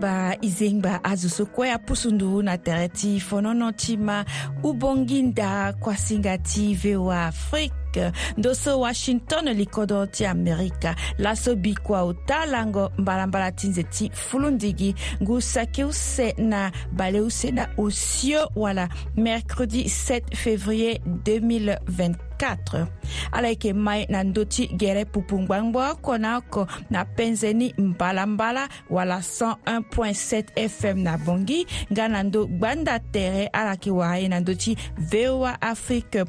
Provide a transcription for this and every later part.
ba e zengba azo so kue apusundu na tere ti fonono ti ma ubongi nda kuasinga ti voa afrique afrique ndoso washington likodo ti amerika laso bi kua ota lango mbalambala ti nze ti fulundigi ngu saki use na bale use na osio wala mercredi 7 février 2024 ala yeke mai na ndö ti gere pupu ngbangba oko na oko na penze ni mbalambala wala 101.7 fm na bongi nga na ndö gbanda tere ala yeke wara ye na ndö ti voa afrique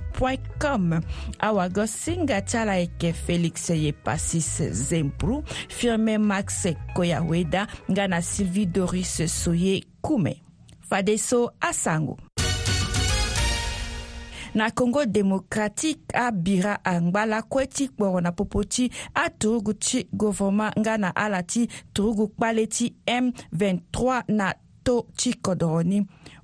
com awagɔ singa tsara yi kɛ felix ye pasis zempru firmɛ max koyaweda nga na sylvie doris soye kumɛ fadeso asango na congo démocratique abira angba la kue ti kpɔrɔ na popo ti atorugu ti gouvernement nga na ala ti torugu kpale ti m23 na to ti kodɔrɔ ni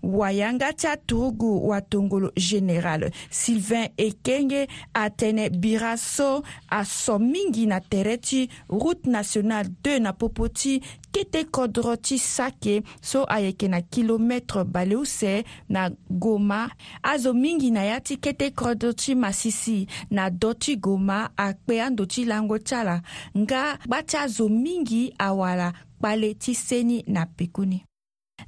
wayanga tya turugu wa tongolo general sylvain ekenge atene bira so aso mingi na tere ti route nationale 2 na popo ti kete kodro ti sake so ayeke na kilomètre baleuse na goma azo mingi na ya ti kete kodro ti masisi na do ti goma akpe ando ti lango ti ala nga gba ti azo mingi awara kpale ti seni na pekuni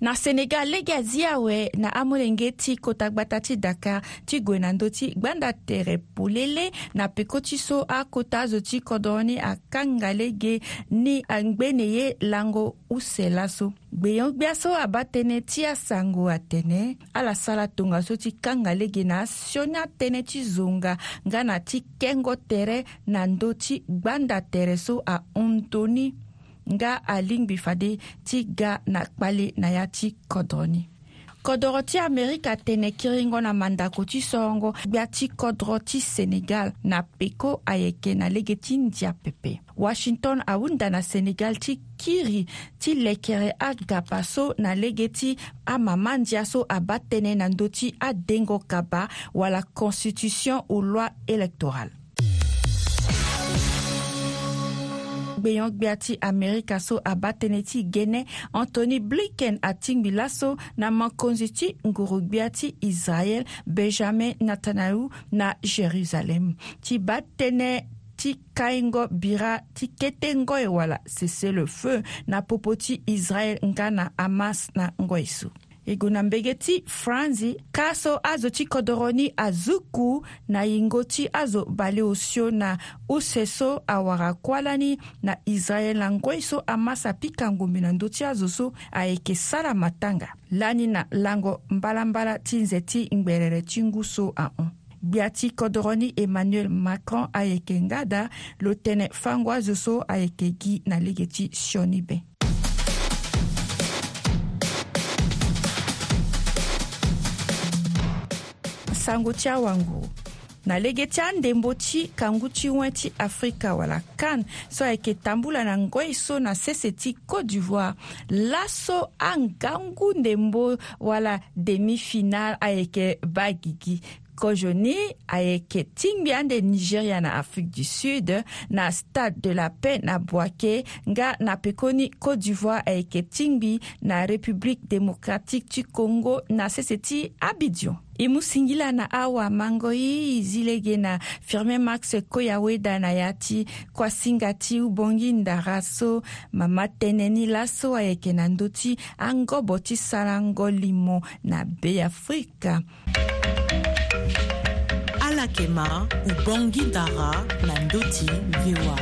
na senegal lege azi awe na amolenge ti kota gbata ti dakar ti gue na ndö ti gbanda tere polele na peko ti so akota azo ti kodro ni akanga lege ni angbene ye lango use laso gbeyon gbia so aba tënë ti asango atene ala sara tongaso ti kanga lege na asio ni atënë ti zonga nga na ti kengo tere na ndö ti gbanda tere so ahondo ni nga a lingbi fade ti ga na kpale na ya ti kodro ni kodro ti amerika tene kiringo na mandako ti sorongo gbia ti kodro ti senegal na peko ayeke na lege ti ndia pepe washington ahunda na senegal ti kiri ti lekere agaba so na lege ti amamandia so abâ tënë na ndö ti adengo kaba wala constitution ou loi électorale gbeyɔngbea ti amerika so aba tënë ti ge ne antony blinken atingbi laso na mankonzi ti ngurugbea ti israel benjamin netanyahu na jérusalem ti ba tënë ti kaingo bira ti kete ngoi wala cessez le feu na popo ti israel nga na hamas na ngoi so e gue na mbege ti franzi kâ so azo ti kodro ni azuku na yingo ti azo bale osio na use so awara kuala ni na israel na ngoi so amasa pikangombi na ndö ti azo so ayeke sara matanga lani na lango mbalambala ti nze ti ngbelere ti ngu so ahon gbia ti kodro ni emmanuel macron ayeke nga da lo tënë fango azo so ayeke gi na lege ti sioni ben sango ti awangu na lege ti andembo ti kangu ti wen ti afrika wala kan so ayeke tambula na ngoi so na sese ti côte d'ivoire laso angangu ndembo wala demi final ayeke ba gigi kozo ni ayeke tingbi ande nigeria na afrique du sud na stade de la paix na boake nga na pekoni côte d'ivoire ayeke tingbi na république démocratique ti congo na sese ti abidjan e mu singila na awamango i zile ge na firmin max koya weda na ya ti kuasinga ti ubongi ndara so mama tënë ni laso ayeke na ndö ti angobo ti sarango limo na beafrika ala yeke ma ubongi ndara na ndö ti voa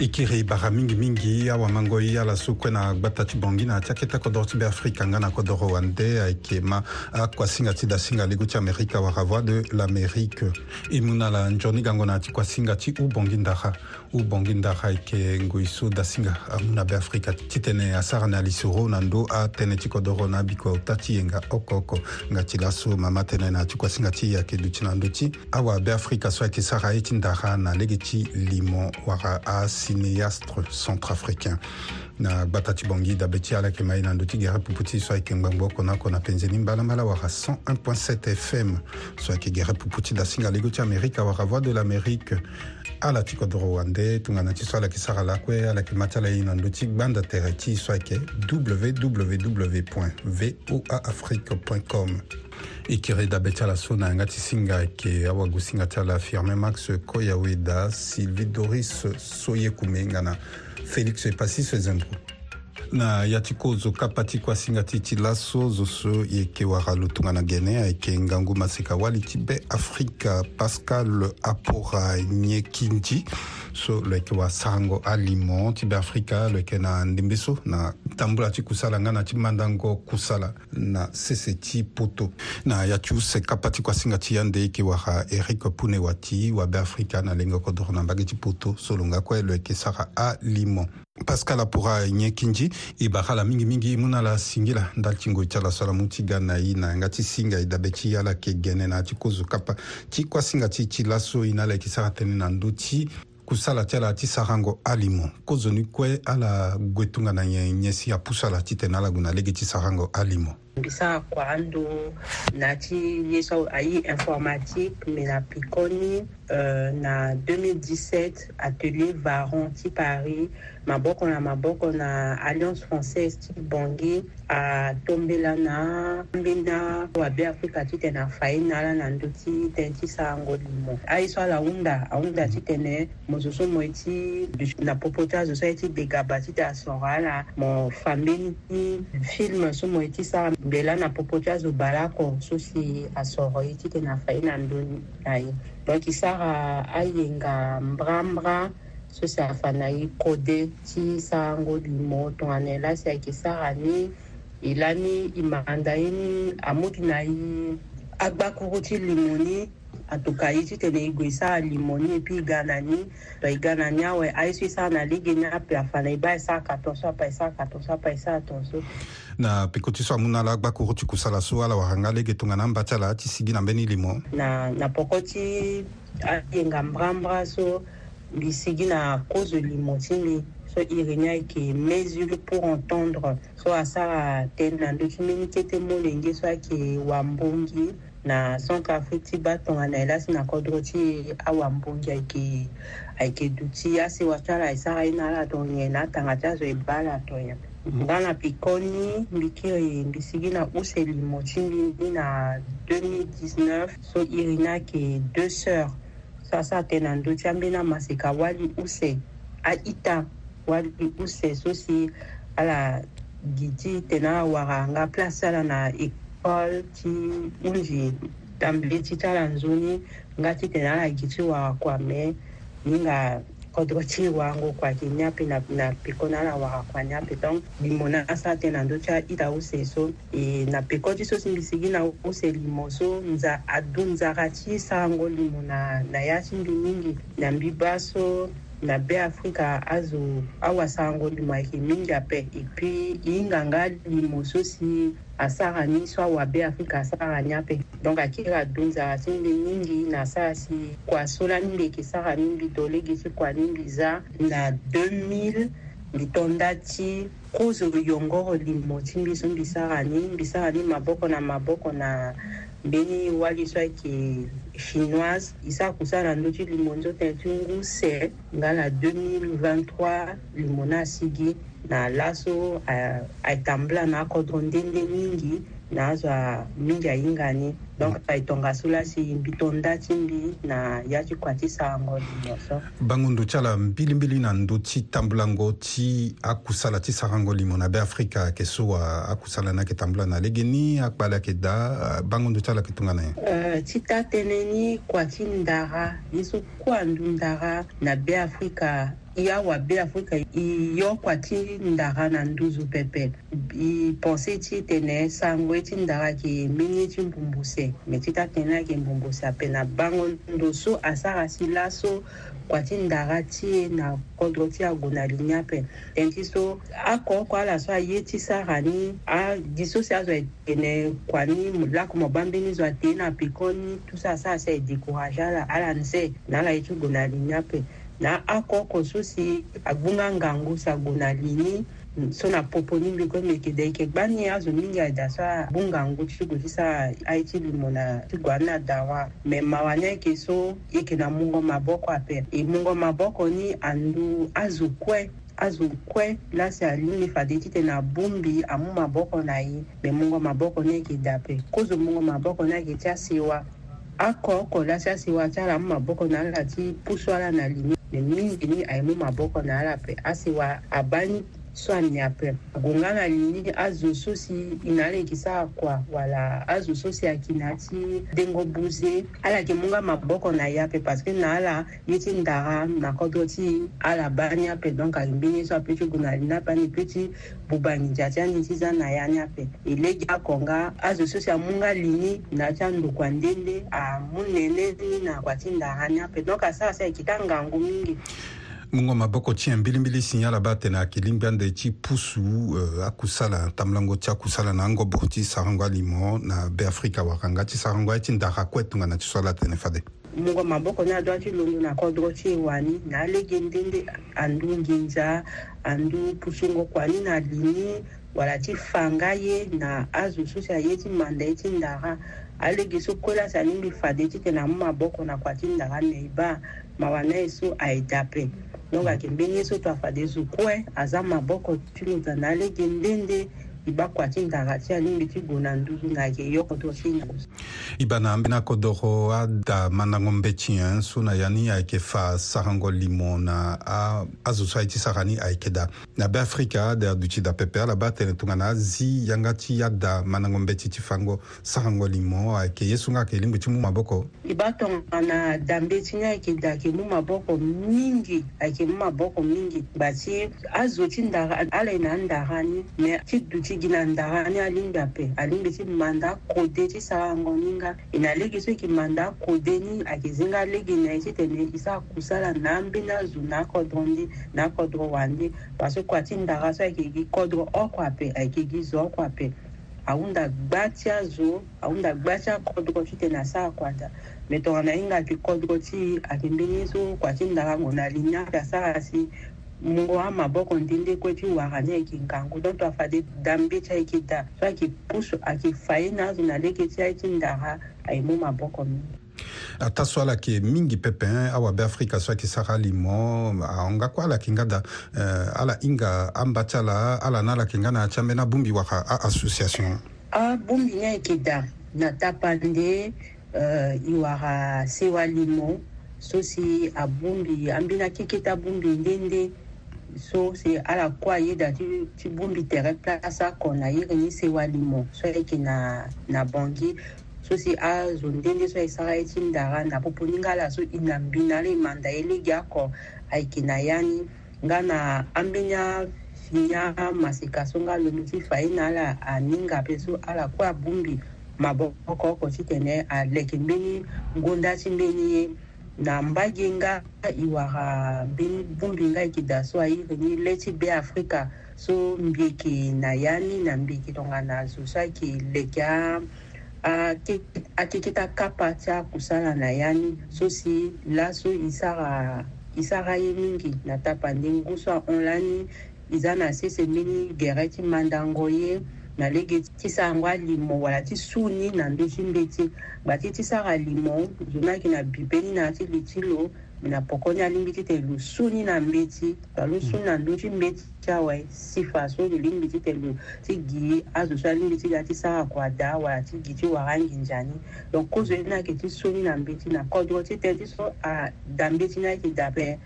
i kiri baxa mingimingi awa mangoi ala su kue na gba ta ti bongi na ti aketa kodro ti be afrika nga na kodro wande ayeke ma akua singa ti dasinga ligo ti amérike awara voix de l'amérique i mû na la nzoni gango na yâ ti kua singa ti ubongi ndaxa ubonginda hayke ngoi so dasinga amuna be afrika ti tene asara na li soro na ndö atënë ti kodro na abikua ota ti yenga oko oko nga ti laso mama tënë na tikuasinga ti yeke duti na ndö ti awabe afrika so ayeke sara ye ti ndara na lege ti limon wara asiniastre centrafricain na gba ta ti bongi dabe ti ala yeke ma e na ndö ti gere pupu ti so ayeke ngbangba oko na oko na penzeni mbalambala wara 101.7 fm so ayeke gere pupu ti dasinga lego ti amérika wara voix de l'amérique ala ti kodro wande tongana ti so ala yeke sara lakue ala yeke ma ti ala e na ndö ti gbanda tere ti so ayeke www voaafrique com e kiri dabe ti ala so na yanga ti singa ayeke awagu singa ti ala firmin max koyaweda sylvie doris soye kume nga na felix epasi so eza ndro na ya ti kue zo kapa ti kue asinga ti ti laso zo so e yeke wara lo tongana gene ayeke ngangu maseka wali ti be afrika pascal apora nye kinji so loyeke wasango alimo ti be afrika loyeke na ndembe so na tambula ti kusala nga na ti mandango kusala na sese ti poto na ya ti use kapa ti kuasinga ti ya nde yeke wara eric pune wati wabe afrika na lenge oko doro na mbage ti poto so lo nga kue loyeke sara alimo pascal apura nyen kinji e ba kala mingimingi mû na la singi la ndali ti ngoi ti ala so ala mû ti ga na e na yanga ti singa e dabe ti ala yeke gene na yâ ti kozo kapa ti kuasinga ti ti laso e na ala yeke sara tënë na ndö ti kusala ti ala ti sarango ali mo kozo ni kue ala gue tongana nyen nyesi apusu ala titene ala gue na lege ti sarango ali mo mbi sara kuâ ando na ti ye so aye informatique mbeni apikoni euh, na 2017 atelier varon ti paris maboko na maboko na alliance française ti bongi atombela na ambena wabe afrika ti tene afai na ala na ndö ti tënë ti sarango limo aye ah, so ala ahunda ahunda ti tene mo so so mo ye ti na popo ti azo so aye ti begaba ti tene asoro ala mo fambeni ti film so mo ye ti sara mbela na popo ti azo bala oko so si asoro ye ti tene afai na ndö na ye donc e sara ayenga mbrambra so si afa na ye kode ti sarango lumo tongana e laso ayeke sara ni e lani e maranda ye ni amûtu na ye agbakuru ti lumo ni atoka ye ti tene e gue sara limo ni e peut e ga na ni lo e ga na ni awe aye sara na lege ni apeafa na e ba e sara katon so apa e sara katon so apa e sara ton so na peko ti so amû na ala gbakoro ti kusala so ala wahanga lege tongana ambâ ti ala ti sigi na mbeni limo na, na poko ti ayenga ah, mbrambra so mbi sigi na cause limo ti mbi so iri ni ayeke mesure pour entendre so asara tënë na ndö ti mbeni kete molenge so ayeke wambongi na sonka afu ti batongana e laso na kodro ti awambongi ayeke ayeke duti ase wati ala e sara ye na ala tongae na atanga ti azo e ba ala tongae mhm. nga na piko ni mbi kiri mbi sigi na use limo ti mbi ni na 2019 so iri ni ayeke deux sœurs so aso atene na ndö ti ambeni amaseka wali use aita wali use so si ala gi ti tene awara nga place ti ala na e paul ti inji tambe ti tara nzoni nga ti tene ala gi ti wakua me ninga kodro ti wango kua gi ni ape na, na peko na ala waka kua ni ape donc limo na asara tene na ndö ti ahita ose so e na peko ti so singbisi gi na ose limo so nza adu nzaka ti sarango limo na, na ya ti mbi mingi na mbi ba so mabe afrika azo awasango li mu ayeke mingi ape e puis hinga nga li mo so si asara ni so awabe afrika asara ni ape donc akiri adonza asi mbi mingi na sara si kua so lani mbi yeke sara ni mbi tolege so kua ni mbi za na 2000 mbi tonda ti kozo yongoro li mo ti mbi so mbi sara ni mbi sara ni maboko na maboko na mbeni wali so ayeke chinoise e so akusara ndö ti lumo nzotene ti nguse nga na 2023 lumo na asigi na laso ayeke tambula na akodro ndende mingi na azo mingi ahinga ni donc taitonga eh, so la si mbi tonda ti mbi na ya ti kua ti sarango ni so bango ndo ti ala mbilimbili na ndö ti tambulango ti akusala ti sarango li mo na be afrika yeke so akusala ni ayeke tambula na lege ni akpale ayeke da bango ndo ti ala yeke tongana ye euh, ti ta tënë ni kua ti ndara ni so kua ndu ndara na be afrika i awabe afrika i yo kua ti ndara na nduzu pepe i pensé ti tene sango ye ti ndara yeke mbeni ti mbumbu se ye me ti ta tene ayeke mbongo sape na bango ndo so asara si laso kua ti ndara ti e na kodro ti ague na li ni ape tënë ti so oko oko ala so aye ti sara ni adi so si azo ayekene kua ni lako mo bambeni ni zo atee na pikon ni tout ça asara si ayedécourage ala ala nze na ala ye ti gue na li ni ape na oko oko so si agbunga ngangu si ague na li ni Mm. so na popo mingi kue yeke ede yeke gba ni azo mingi ayeda so abungangu ti gue ti so ai ti lumo na ti gue ani adawa me mawa ni ayeke so yeke na mungo maboko ape e mungo maboko ni andu azo kue azo kue laso alingbi fade ti tene abongbi amû maboko na ye me mungo maboko ni ayeke da ape kozo mungo maboko ni ayeke ti asewa akɔ ɔkɔ lase ase wa ti ala mu maboko na ala ti pusu ala na limi me mingi ni aye mu maboko na ala ape ase wa aba ni so aniape agonga na lini azo so si inaleki saa kua wala azo so si ayekina ti ndengo buze ala yeke munga maboko na ye ape parceke na ala ye ti ndara na kodro ti ala ba ni ape donc ayeke mbeni so apeut ti gu na lini ape ani peut ti buba nginza ti ani ti za na ya ni ape e legi akonga azo so si amunga lini na ti andoko andende amû nene ni na kua ti ndara ni ape donc asara si ayeke ti angangu mingi mungu wa maboko mbilimbili sinyala batene akilimbande ti pusu uh, akusala tamlango ti akusala na angobo ti sarango alimo na beafrika wakanga ti sarango aye ti ndara kue tongana ti so ala tene fade mungu wa maboko ni adö ti longo na kodro ti e wani na alege ndende andu nginza andu pusungo kua ni na lini wala ti fanga ye na azo so si aye ti manda ye ti ndara alege so kola sa nini fade ti tene amu maboko na kua ti ndanga na e ba mawana ye so aedape donc ayeke mbeni ye so to afade zo kue aza maboko ti lo tene alege ndende i ba kua ti ndaga ti alingbi ti gue na nduzu nga yeke yoko ti o si nga i ba na ambeni akodoko ada mandango mbetien eh, so na ya ni ayeke fa sarango limo na azo so aye ti sara ni ayeke da na be afrika ade aduti da pepe ala be atene tongana azi yanga ti ada mandango mbeti ti fango sarango limo ayeke ye so nga ayeke lingbi ti mu maboko i ba tongana da mbeti ni ayeke da yeke mu maboko mingi ayeke mu maboko mingi gba ti azo ti ndaga ala e na ndaga ni me ti duti ti na ndaka ni alingbi ape alingbi ti manda akode ti sara yango ni nga e na lege so yeke manda akode ni ayeke zi nga lege na ye titene yeke so akusala na ambeni azo na akodro ndi na akodro wandi parce kua ti ndaka so ayeke gi kodro oko ape ayeke gi zo oko ape ahunda gba ti azo ahunda gba ti akodro ti tene asara akua ta me tongana hinga ayeke kodro ti ayeke mbeni ye so kua ti ndaka ngon na li ni ayeke asara si mungu wa maboko ndi ndikweti wakani ekinkangu donc afade dambi ti ayeki da so ayeki pusu ayeki fa ye na azo na lege ti aye ti ndara aye mu maboko mingi ata so ala yeke mingi pepen awabe afrika so ayeke sara li mo ahonga kue ala yeke nga da uh, eh, ala hinga amba ti ala ala na ala yeke nga na yâ ti ambeni abongbi waka association abongbi ni ayeke da na tapa nde uh, eh, e wara sewa li mo so si abongbi ambeni akeke ti abongbi ndende so si ala ko a yeda ti, ti bongbi tere place akona iri ni sewa li mo so ayeke na, na bangi so si azo ndenge so ayesara ye ti ndara na popo ni nga ala so e na mbi na ala e manda ye lege oko ayeke na ya ni nga na ambeni afi ni amaseka so nga lo mi ti fa ye na ala aninga ape so ala kue abongbi maboko oko ti tene aleke mbeni ngonda ti mbeni ye na mbage nga iwara bungbi nga yeke da so airi ni le ti be afrika so mbi yeke na ya ni na mbi yeke tongana na zo so ayeke leke akeke ti akapa ti akusala na ya ni so si laso e sara e sara ye mingi na tapa ndengu so ahon lani e za na sese mbeni gere ti mandango ye na lege ti sango alimo wala ti su ni na mbeti mbeti gba ti ti sara limo zo na yeke na bibe ni na yâ ti li ti lo mbi na poko ni alingbi titene lo su ni na mbeti lo aloni su ni na ndö ti mbeti ti awe sifa so lo lingbi titene lo ti gi azo so alingbi ti ga ti sara kua da wala ti gi ti warangi nzani donc kozo ye ni na yeke ti su ni na mbeti na kodro titene ti so ada mbeti ni ayeke dape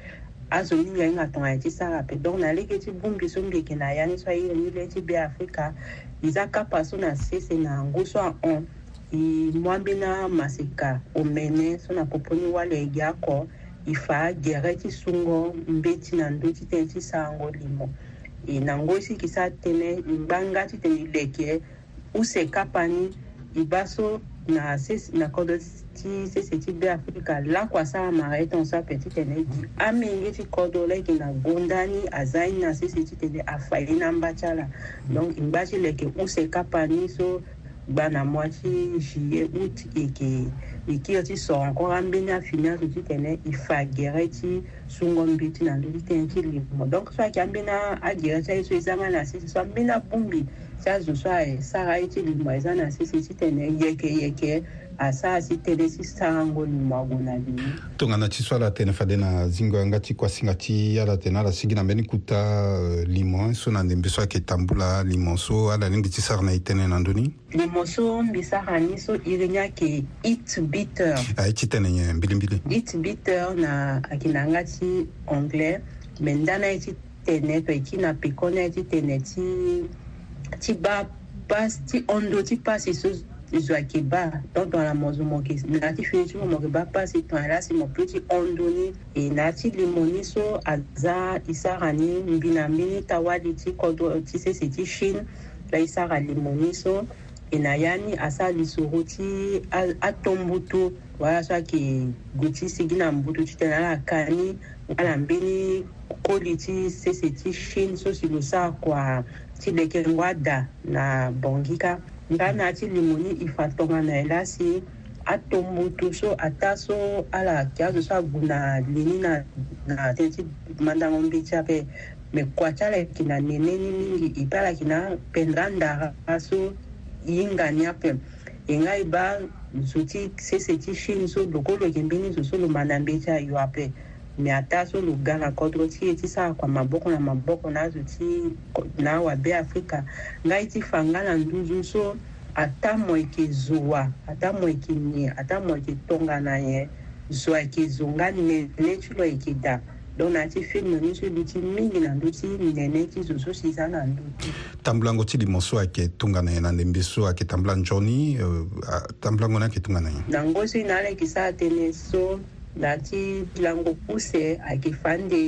azongi ngai ngatonga ya ti sara pe donc na lege ti gbungbi so mbeke na ya ni so airi ni le ti be afrika e za kapa so na sese na yango so ahon e mwa mbeni amaseka omene so na poponi wale e gi oko e fa gere ti sungo mbeti na ndö titene ti sarango limo e na ngo si yeke so atënë e ngba nga titene e leke use kapa ni e ba so na, na kodɔ ti sese ti be afrika lakuasa amara e tɔn so ape ti tene gi amingi ti kodɔ la e yeke na gonda ni aza ye na sese ti tene afa ye na ngbatia la donc ngba ti lo yeke use kapa ni so gba na mûa ti juillet août e yeke e kiri ti so encore ambeni afini azo ti tene e fa gere ti sungo mbi ti na ndö ti tënë ti livre donc so ayeke ambeni agere ti aye so e zanga na sese so ambeni abungbi sazo so aye sara ye ti lingua eza na sese ti tene yekeyeke asara si tënë si sarango lungo na bini tongana ti so ala tene fade na zingo yanga ti kuasinga ti ala tene ala sigi na mbeni kuta euh, limon so na ndembe so ayeke tambula limon so ala lindi ti sara na e tënë na ndöni limon so mbi sara ni so iri ni ayeke it bitter aye ah, ti tënë nyen mbilimbili it bitter na ayeke na yanga ti anglais me nda na ye ti tene to e ti na peko ni aye ti tene ti ti ba basi ti ondo ti pasi so zwa yeke ba tongton ala mo zo mo yeke na yâ ti firi ti mû mo yeke ba pasi tongaso ala si mo piri ti hondo ni e na yâ ti limo ni so aza hisara ni mbi na mbi ni tawali ti kodro ti sese ti chine la hisara limo ni so e na ya ni a sa lisoro ti a ton mbutu walaso ayeke gue ti sigi na mbutu ti tene ala aka ni nga na mbeni koli ti sese ti chine so si lo sara kua ti leke ngo ada na bongi ka nga na yâ ti limu ni ifa tongaso na e la si atombutu so ata so ala yeke azo so ague na lini na na tënë ti mandango mbi ti ape me kua ti ala yeke na nene ni mingi e peut ala yeke na pendra ndara so ye nganiape e nga e ba nzo ti sese ti chine so loko lo yembe ni nzo so lo manda mbe ti ayo ape me ata so lo ga na kodro ti ye ti sara kua maboko na maboko na azo ti na awabe afrika nga ye ti fa nga na nduzu so ata mo yeke zo wa ata mo yeke nyen ata mo yeke tongana nyen zo ayeke zo nga nene ti lo yeke da donc na ti filme ni so duti mingi na ndö ti minene ti zo so sisa na ndö ti tambulango ti lo so ayeke tongana e na ndembe so ayeke tambula nzoni tambulango ni ayeke tongana e na ngo so e na ala yeke sara atënë so na ti lango puse ayeke fani nde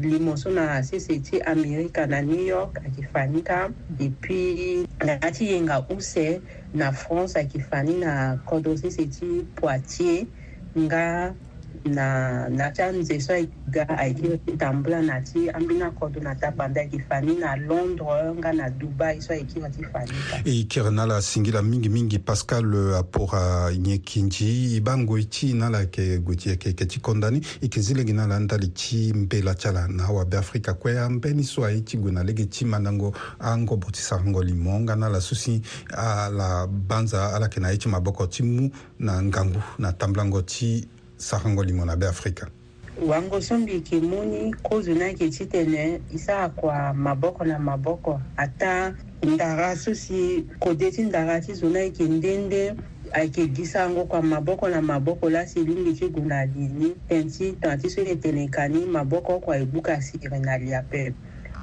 limo so na asese ti amerika na new york ayeke fani ka e puis na ya ti yenga use na france ayeke fani na kodro sese ti poitier nga na na ti anze so ayeke ga ayeke yo ti tambula na ti ambeni akode na ta banda ayeke fani na londres nga na dubai so ayeke euh, euh, yo ti fani ka e kiri na ala singi la mingimingi pascal apora nyen kinzi e ba ngoi ti na ala yeke gue ti yeke yeke ti kondani e yeke zi lege na ala ndali ti mbela ti ala na awabe afrika kue ambeni so aye ti gue na lege ti mandango angobo ti sarango li mo nga na ala susi ala banza ala yeke na ye ti maboko ti mu na ngangu na tambula ngo ti sahango limu na be afrika wango so mbi yeke mu ni kozo na yeke ti tene e so akua maboko na maboko ata ndara so si kode ti ndara ti zo na yeke ndende ayeke gi sango kua maboko na maboko laso lingbi ti gue na li ni tene ti tongaati so yeke tene ka ni maboko kua e buka siri na lia pepe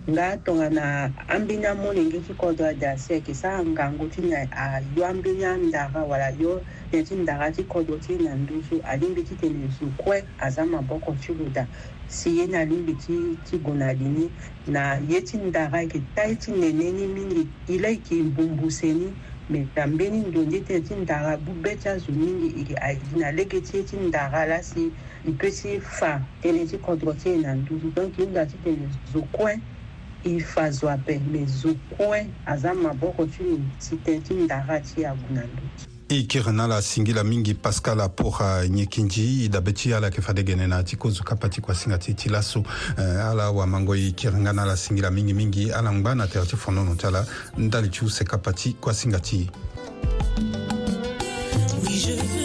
ngatongana ambinya muni ngichikodwa jaseki sangangu tina ayambinya ndaka wala yo neti ndaka chikodo china ndusu alimbi chitenesu kwe aza maboko chiluda siye nalimbi chigonadini na ye chindaka ikitai e chineneni mingi ile ikimbumbuseni me tambeni ndondi te chindaka bube chazu mingi iki e aidina e leke chie chindaka lasi ipesi fa tene chikodo china ndusu donc inda chitenesu kwe ifazwa permezokoe aza maboko ti tite ti ndara ti agu na ndö i kiri na la singila mingi pascal apora nyekinji i dabe ti ala yeke fadegene na ti kozo kapa ti kuasinga ti ti laso uh, eh, ala awamango i kiri nga na ala singila mingimingi ala ngba na tere ti fondono ti ala ndali ti use kapa ti kuasinga ti oui,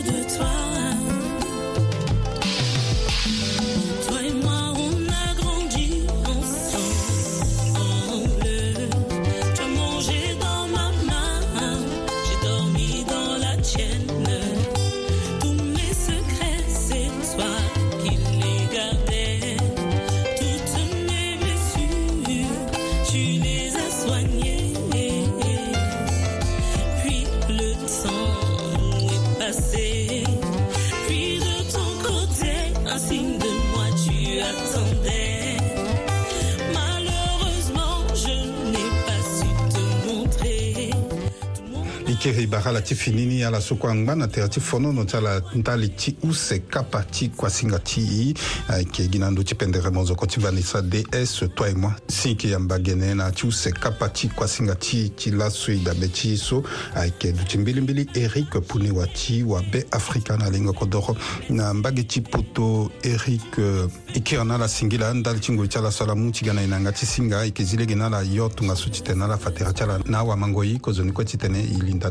kiri bara ti finini ala so kue angbana tere ti fonono ti ala ndali ti use kapa ti kuasinga ti i eh, ayeke gi na ndö ti pendere monzoko ti vanessa ds toi et moi sinki yamba gene na ti use kapa ti kuasinga ti ti laso e dabe ti so ayeke duti mbilimbili eric pune wa ti wabe afrika na lengoko doro na mbage ti poto eric e eh, kiri na ala singi la andali ti ngoi ti ala so ala mu ti ga na e na nga ti singa ayeke zi lege na ala yo tongaso ti tene ala fa tere ti ala na awamango ye kozoni kue ti tene e linda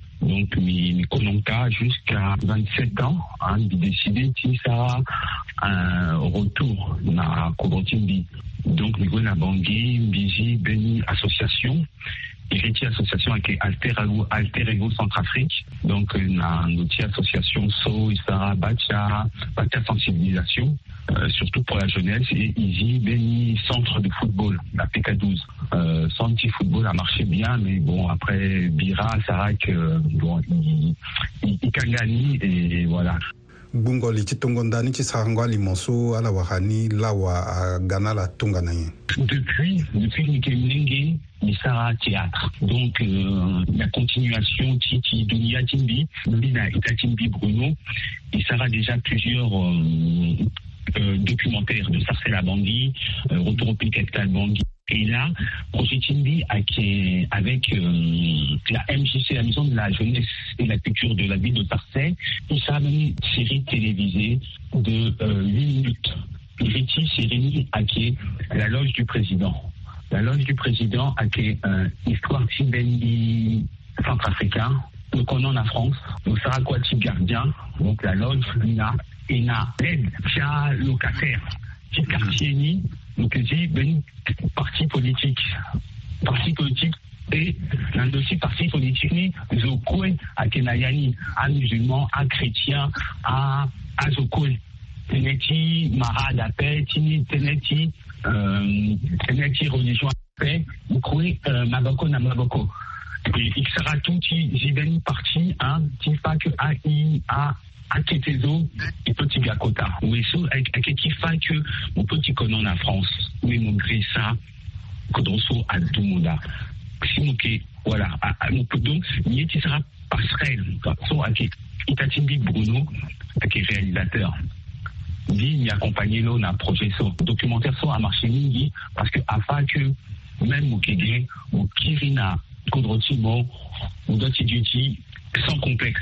Donc, mes, Kononka, jusqu'à 27 ans, hein, de décider si ça a un retour na Kobotimbi. Donc, mes na Bangui, Mbiji, Beni, Association, Héritier Association avec Alter Ego, Alter Ego Centrafrique. Donc, na euh, Association, So, Isara, Bacha, Bacha Sensibilisation. Euh, surtout pour la jeunesse, et Easy Béni Centre de football, la PK12. Euh, centre Santi Football a marché bien, mais bon, après Bira, Sarak, euh, bon, Ikangani, et, voilà. gungoli ci tongondani ci lawa a gana la depuis théâtre donc euh, la continuation de dunia timbi bruno il a déjà plusieurs euh, documentaire de Sarcella Bandi, euh, Retour au pays Bandi. Et là, Projet Chimbi, euh, avec la MJC, la Maison de la Jeunesse et la Culture de la ville de Tarset, il a une série télévisée de 8 minutes. Riti qui à la loge du président. La loge du président a qui euh, Histoire Chibendi centrafricain, le en la France, le Sarakwati Gardien, donc la loge Luna et la aide via locataire. Petit quartier, donc j'ai une partie politique. Parti politique et dans dossier parti politique, Zokwe à Kenayani, à musulman, à chrétien, à, à Zokwe. Teneti, Mara d'Ape, Tini, Teneti, euh, Teneti, religion Ape, Ukwe, euh, Maboko, Namaboko. Et il sera tout, j'ai une parti un. Hein, qui A I A, qu'il faut kota mon petit connaître en france le monde. à adumunda simuke wala donc ti sara so ake itatimbi bruno ake réalisateur di mi accompagné lo projet documentaire so marché mingi parce que afin que même mokege mokiri na kodro sans complexe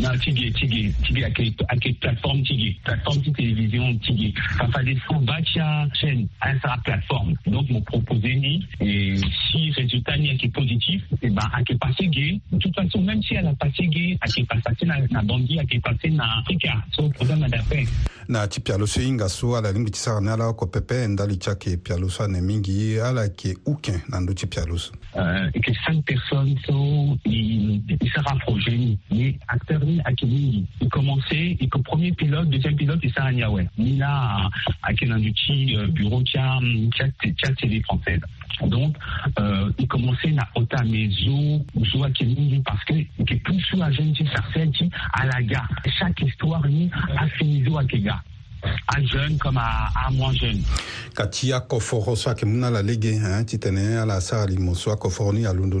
na tige tige tige ake ake platform tige platform ti television tige kafa de su bacha chaîne à hein, sa plateforme donc mon proposer ni et si résultat ni qui positif eh ben ake pas gay de toute façon même si elle a passé gay à passé na na bandi ake passé na Africa so programme d'affaires na ti pialo so hinga so ala lingi ti sara ni ala oko pepe enda li ti ayeke pialo so ane mingi ala yeke uken na ndö ti pialo euh, et yeke cinq personnes so i sara projet ni ni acteur Mali à Kibingi. Il commençait, il premier pilote, deuxième pilote, et ça à Niaoué. Nina à Kenanduchi, bureau Tchad, chat TV française. Donc, euh, il commençait na ota soit zo à Kibingi, parce que, que tout sous à jeune, à la gare. Chaque histoire, ni à Finizo à Kega. a jeune comme à moins jeune Katia ci a kɔfɔgɔ sake la lege hein, tɛnɛ ala à la so a kɔfɔgɔ ni a londo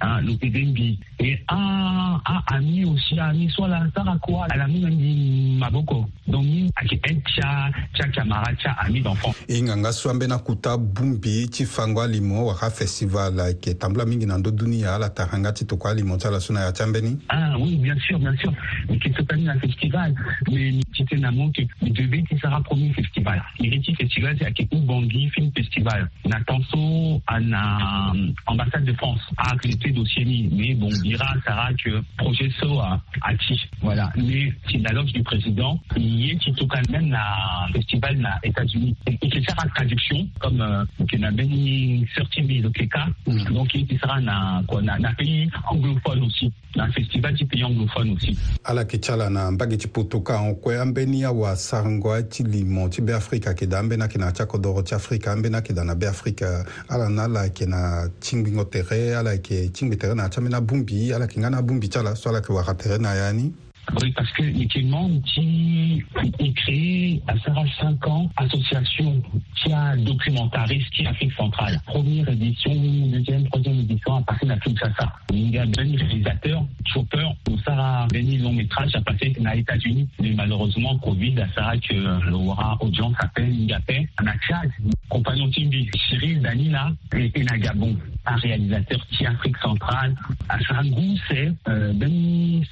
Ah, le Pidembi. Et ah, ah, ami mis ami, a mis soit la Sarakwa, elle a mis même Maboko. Donc, a qui est tcha, tcha, kamara, tcha, ami d'enfant. Et nganga swambe na kuta bumbi, chifangwa limo, waka festival, qui est tambla mingi nando dunia, la taranga, titokwa limo, tala suna ya chambeni. Ah oui, bien sûr, bien sûr. Mais qui se termine un festival. Mais c'était namo que devait qui sera premier festival. Iriti festival, c'est à Kekou Bangui Film Festival. Natanso, à l'ambassade euh, de France. Ah, c'était traité d'Océanie. Mais bon, on dira Sarah que projet SO a, Voilà. Mais c'est la loge du président. Il est tout quand même le festival na États-Unis. Il sera la traduction comme euh, que na beni sorti mais le cas. Mm. Donc il sera na na pays anglophone aussi. Na festival du pays anglophone aussi. Ala kichala na mbagi chiputuka onkwe ambeni ya wa sangwa chilimo chibe Afrika kida ambena kina chako doro cha Afrika na kida na be Afrika ala na la na chimbingo tere ala ke chingi tere na chami na bumbi ala ki nga na bumbi chala so ala ki waka tere na yani Oui, parce que actuellement, qui est créé à Sarah 5 ans, association qui documentariste qui Afrique centrale. Première édition, deuxième, troisième édition à partir d'Afrique Sassa. Il y a deux réalisateur, Chopper, où Sarah le long métrage à passé les États-Unis. Mais malheureusement, Covid, à Sarah que l'aura audience appelle un Anakiad, compagnon Timbi, Cyril Danila et Nagabon, Un réalisateur qui Afrique centrale. À Sarah c'est euh,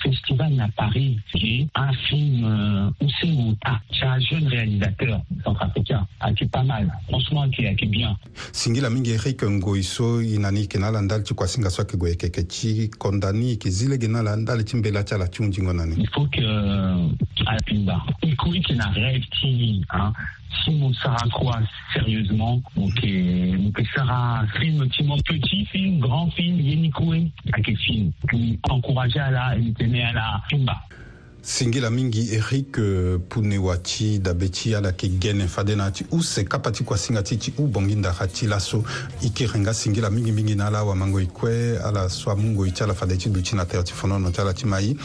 festival à Paris Paris, qui un film aussi Oussé C'est un jeune réalisateur centrafricain, hein, qui est pas mal, franchement, qui est, bien. singila mingi e hike ngoi so e na ni yeke na ala ndali ti kuâ singa so que gue yeke yeke ti konda ni yeke zi lege na ala ndali ti mbela ti il faut que euh, apimba i kuri yeke na rêve hein. si mon Sarah croit sérieusement, ok, donc Sarah film, petit film, grand film, Yenikoué, quel film, qui encourageait à la, il tenait à la Fimba. singila mingi eric euh, punewa ti dabe ti ala yeke gene fade na yâ ti use kapa ti kuasinga ti ti ubongi ndara ti laso e kiri nga singila mingimingi na ala awamangoi kue ala so amungoi ti ala fade ti duti na tere ti fonono ti ala ti ma ye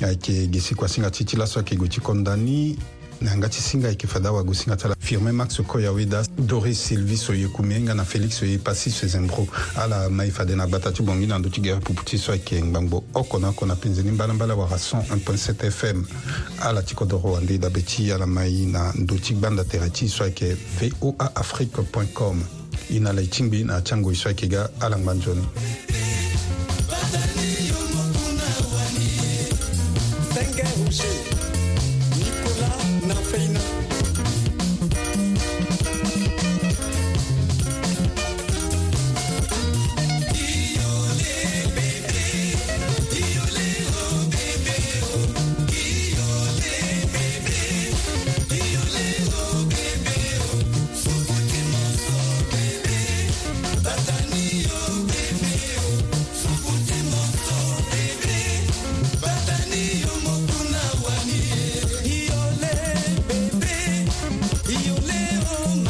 ayeke ge si kuasinga ti ti laso ayeke gue ti kondani na yanga ti singa yeke fada wago singa ti ala firmin max koyaweda doris sylvie so ye kume hinga na félix so ye pasi so e zembro ala mai fade na gbata ti bongi na ndö ti gere pupu ti so ayeke ngbangbo oko na oko na penzeni mbalambala warason 1.7 fm ala ti kodro wande dabe ti ala mai na ndö ti gbanda tere ti so ayeke voa afrique com e na la e tingbi na tiango e so ayeke ga alangba nzoni Oh.